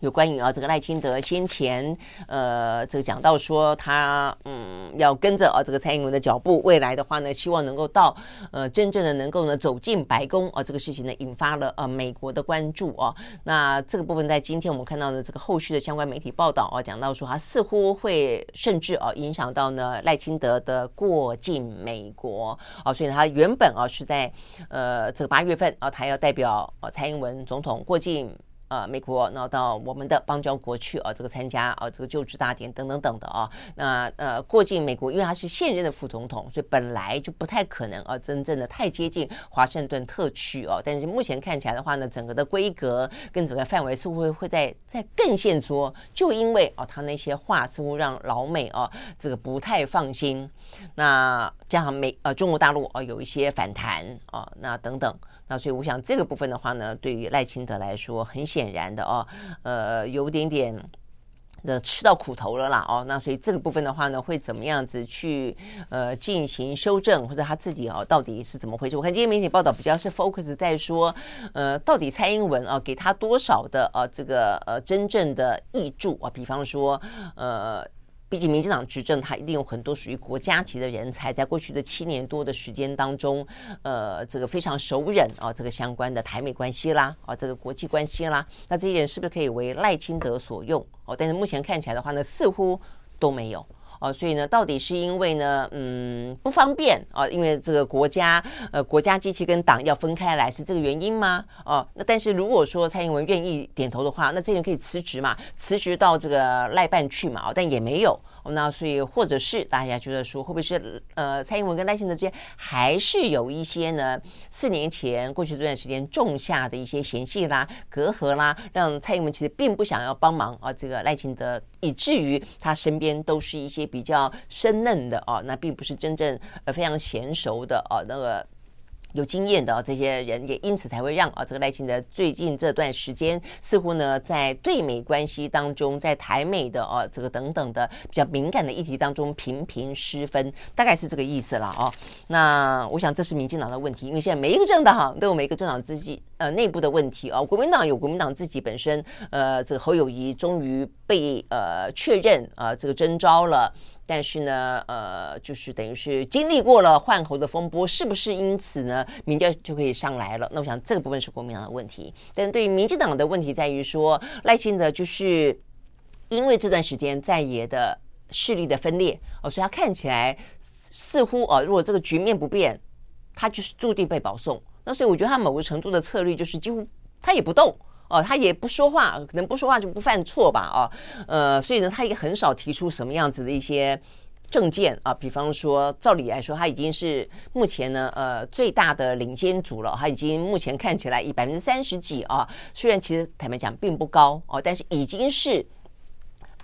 有关于啊，这个赖清德先前呃，这个讲到说他嗯要跟着啊这个蔡英文的脚步，未来的话呢，希望能够到呃真正的能够呢走进白宫啊，这个事情呢引发了呃美国的关注啊。那这个部分在今天我们看到的这个后续的相关媒体报道啊，讲到说他似乎会甚至啊影响到呢赖清德的过境美国啊，所以他原本啊是在呃这个八月份啊，他要代表啊蔡英文总统过境。呃，美国，然后到我们的邦交国去啊，这个参加啊，这个就职大典等等等的啊。那呃，过境美国，因为他是现任的副总统，所以本来就不太可能啊，真正的太接近华盛顿特区哦。但是目前看起来的话呢，整个的规格跟整个范围似乎会会在在更限缩，就因为哦，他那些话似乎让老美啊这个不太放心。那加上美呃中国大陆啊有一些反弹啊，那等等。那所以我想这个部分的话呢，对于赖清德来说，很显然的哦，呃，有点点的吃到苦头了啦哦。那所以这个部分的话呢，会怎么样子去呃进行修正，或者他自己哦到底是怎么回事？我看今天媒体报道比较是 focus 在说，呃，到底蔡英文啊给他多少的呃这个呃真正的挹注啊？比方说呃。毕竟民进党执政，他一定有很多属于国家级的人才，在过去的七年多的时间当中，呃，这个非常熟人啊，这个相关的台美关系啦，啊，这个国际关系啦，那这些人是不是可以为赖清德所用？哦，但是目前看起来的话呢，似乎都没有。哦，所以呢，到底是因为呢，嗯，不方便啊，因为这个国家，呃，国家机器跟党要分开来，是这个原因吗？哦，那但是如果说蔡英文愿意点头的话，那这人可以辞职嘛，辞职到这个赖办去嘛，哦，但也没有。那所以，或者是大家觉得说，会不会是呃，蔡英文跟赖清德之间还是有一些呢？四年前过去这段时间种下的一些嫌隙啦、隔阂啦，让蔡英文其实并不想要帮忙啊，这个赖清德，以至于他身边都是一些比较生嫩的哦，那并不是真正呃非常娴熟的哦那个。有经验的这些人，也因此才会让啊这个赖清德最近这段时间似乎呢在对美关系当中，在台美的啊这个等等的比较敏感的议题当中频频失分，大概是这个意思了啊。那我想这是民进党的问题，因为现在每一个政党都有每一个政党自己呃内部的问题啊。国民党有国民党自己本身呃这个侯友谊终于被呃确认啊这个征召了。但是呢，呃，就是等于是经历过了换侯的风波，是不是因此呢，民调就可以上来了？那我想这个部分是国民党的问题。但对于民进党的问题在于说，赖清德就是因为这段时间在野的势力的分裂哦，所以他看起来似乎哦，如果这个局面不变，他就是注定被保送。那所以我觉得他某个程度的策略就是几乎他也不动。哦，他也不说话，可能不说话就不犯错吧？哦，呃，所以呢，他也很少提出什么样子的一些政见啊。比方说，照理来说，他已经是目前呢，呃，最大的领先组了。他已经目前看起来以百分之三十几啊，虽然其实坦白讲并不高哦，但是已经是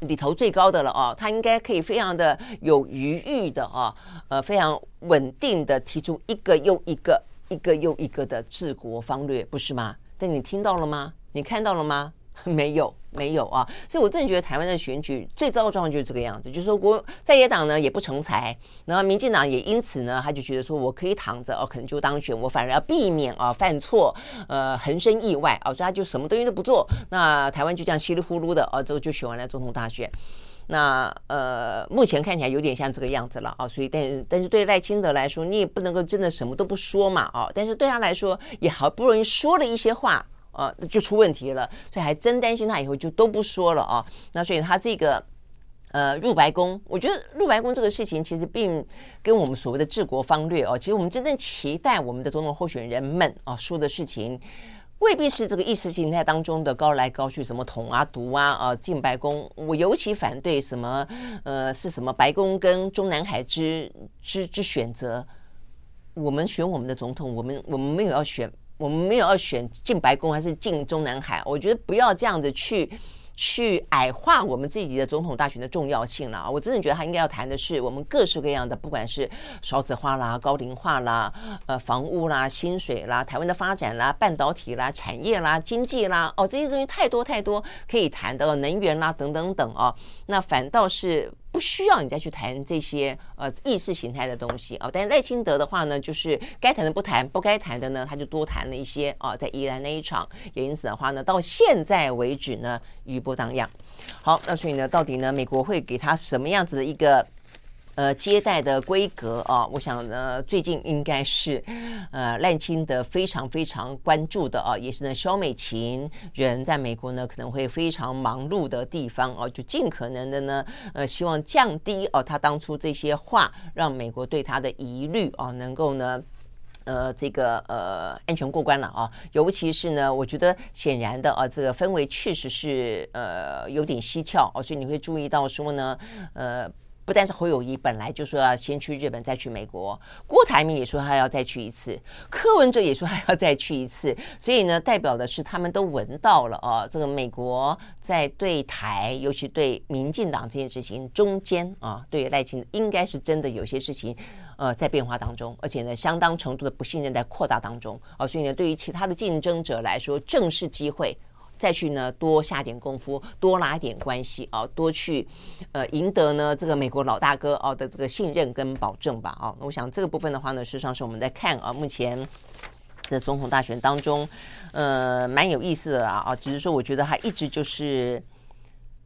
里头最高的了哦。他应该可以非常的有余裕的啊，呃，非常稳定的提出一个又一个、一个又一个的治国方略，不是吗？但你听到了吗？你看到了吗？没有，没有啊！所以我真的觉得台湾的选举最糟的状况就是这个样子，就是说国在野党呢也不成才，然后民进党也因此呢他就觉得说我可以躺着哦，可能就当选，我反而要避免啊犯错，呃横生意外啊，所以他就什么东西都不做，那台湾就这样稀里糊涂的啊，之后就选完了总统大选。那呃目前看起来有点像这个样子了啊，所以但但是对赖清德来说，你也不能够真的什么都不说嘛啊，但是对他来说也好不容易说了一些话。呃，就出问题了，所以还真担心他以后就都不说了啊。那所以他这个呃，入白宫，我觉得入白宫这个事情其实并跟我们所谓的治国方略哦，其实我们真正期待我们的总统候选人们啊说的事情，未必是这个意识形态当中的高来高去，什么统啊、独啊、啊进白宫。我尤其反对什么呃，是什么白宫跟中南海之之之选择。我们选我们的总统，我们我们没有要选，我们没有要选进白宫还是进中南海。我觉得不要这样子去。去矮化我们自己的总统大选的重要性了啊！我真的觉得他应该要谈的是我们各式各样的，不管是少子化啦、高龄化啦、呃房屋啦、薪水啦、台湾的发展啦、半导体啦、产业啦、经济啦，哦，这些东西太多太多可以谈的，能源啦等等等啊，那反倒是。不需要你再去谈这些呃意识形态的东西啊，但是赖清德的话呢，就是该谈的不谈，不该谈的呢，他就多谈了一些啊，在宜兰那一场，也因此的话呢，到现在为止呢，余波荡漾。好，那所以呢，到底呢，美国会给他什么样子的一个？呃，接待的规格啊，我想呢，最近应该是呃赖清德非常非常关注的啊，也是呢，萧美琴人在美国呢可能会非常忙碌的地方啊，就尽可能的呢，呃，希望降低哦、他当初这些话让美国对他的疑虑啊，能够呢，呃，这个呃安全过关了啊，尤其是呢，我觉得显然的啊，这个氛围确实是呃有点蹊跷哦，所以你会注意到说呢，呃。不但是侯友宜本来就说要先去日本，再去美国，郭台铭也说他要再去一次，柯文哲也说他要再去一次，所以呢，代表的是他们都闻到了啊，这个美国在对台，尤其对民进党这件事情中间啊，对于赖清应该是真的有些事情呃在变化当中，而且呢，相当程度的不信任在扩大当中啊，所以呢，对于其他的竞争者来说，正是机会。再去呢，多下点功夫，多拉点关系啊，多去呃赢得呢这个美国老大哥哦的这个信任跟保证吧啊。我想这个部分的话呢，事实上是我们在看啊，目前的总统大选当中，呃，蛮有意思的啊啊，只是说我觉得他一直就是，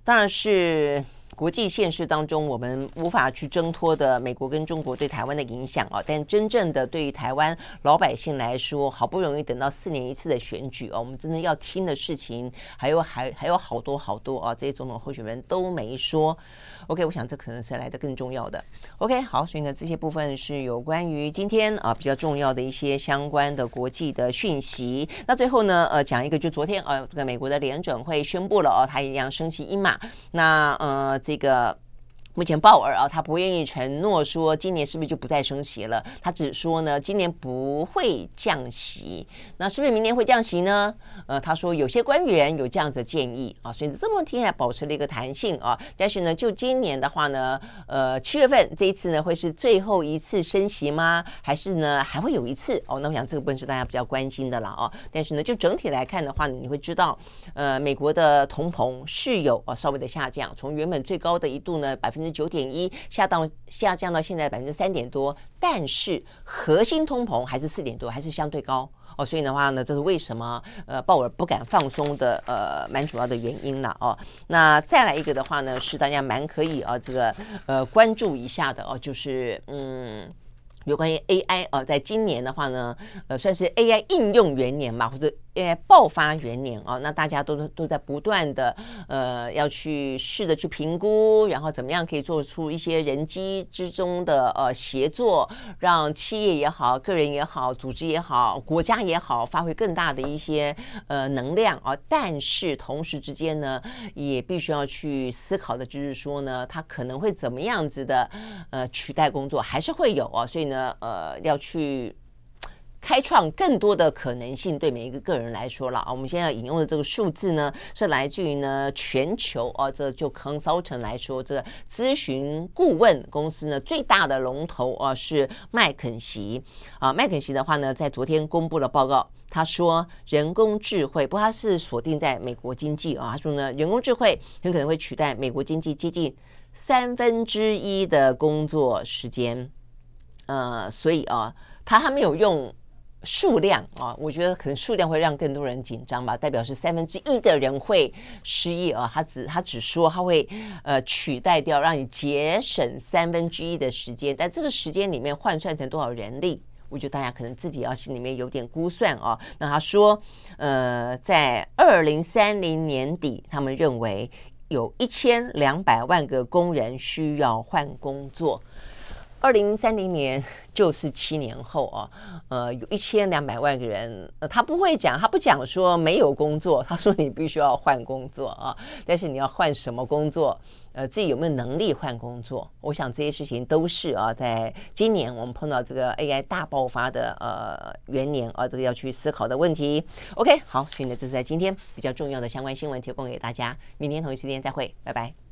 当然是。国际现实当中，我们无法去挣脱的美国跟中国对台湾的影响啊，但真正的对于台湾老百姓来说，好不容易等到四年一次的选举哦，我们真的要听的事情还有还还有好多好多啊，这些总统候选人都没说。OK，我想这可能是来的更重要的。OK，好，所以呢，这些部分是有关于今天啊比较重要的一些相关的国际的讯息。那最后呢，呃，讲一个，就昨天呃，这个美国的联准会宣布了哦，它一样升息一码。那呃。这个目前鲍尔啊，他不愿意承诺说今年是不是就不再升息了，他只说呢，今年不会降息。那是不是明年会降息呢？呃，他说有些官员有这样子的建议啊，所以这么听起来保持了一个弹性啊。但是呢，就今年的话呢，呃，七月份这一次呢，会是最后一次升息吗？还是呢，还会有一次？哦，那我想这个部分是大家比较关心的了啊。但是呢，就整体来看的话呢，你会知道，呃，美国的通膨是有啊稍微的下降，从原本最高的一度呢百分。之九点一下到下降到现在百分之三点多，但是核心通膨还是四点多，还是相对高哦。所以的话呢，这是为什么呃鲍尔不敢放松的呃蛮主要的原因了哦。那再来一个的话呢，是大家蛮可以啊这个呃关注一下的哦，就是嗯。有关于 AI 呃，在今年的话呢，呃，算是 AI 应用元年嘛，或者 AI 爆发元年啊，那大家都都在不断的呃，要去试着去评估，然后怎么样可以做出一些人机之中的呃协作，让企业也好，个人也好，组织也好，国家也好，发挥更大的一些呃能量啊。但是同时之间呢，也必须要去思考的就是说呢，它可能会怎么样子的呃取代工作，还是会有啊，所以。呢，呃，要去开创更多的可能性，对每一个个人来说了啊。我们现在引用的这个数字呢，是来自于呢全球啊，这就 consultant 来说，这个咨询顾问公司呢最大的龙头啊是麦肯锡啊。麦肯锡的话呢，在昨天公布了报告，他说人工智慧，不过他是锁定在美国经济啊，他说呢人工智慧很可能会取代美国经济接近三分之一的工作时间。呃，所以啊，他还没有用数量啊，我觉得可能数量会让更多人紧张吧。代表是三分之一的人会失业啊，他只他只说他会呃取代掉，让你节省三分之一的时间，但这个时间里面换算成多少人力，我觉得大家可能自己要心里面有点估算啊。那他说，呃，在二零三零年底，他们认为。有一千两百万个工人需要换工作。二零三零年就是七年后啊，呃，有一千两百万个人，呃，他不会讲，他不讲说没有工作，他说你必须要换工作啊，但是你要换什么工作？呃，自己有没有能力换工作？我想这些事情都是啊，在今年我们碰到这个 AI 大爆发的呃元年啊，这个要去思考的问题。OK，好，所以呢，这是在今天比较重要的相关新闻提供给大家，明天同一时间再会，拜拜。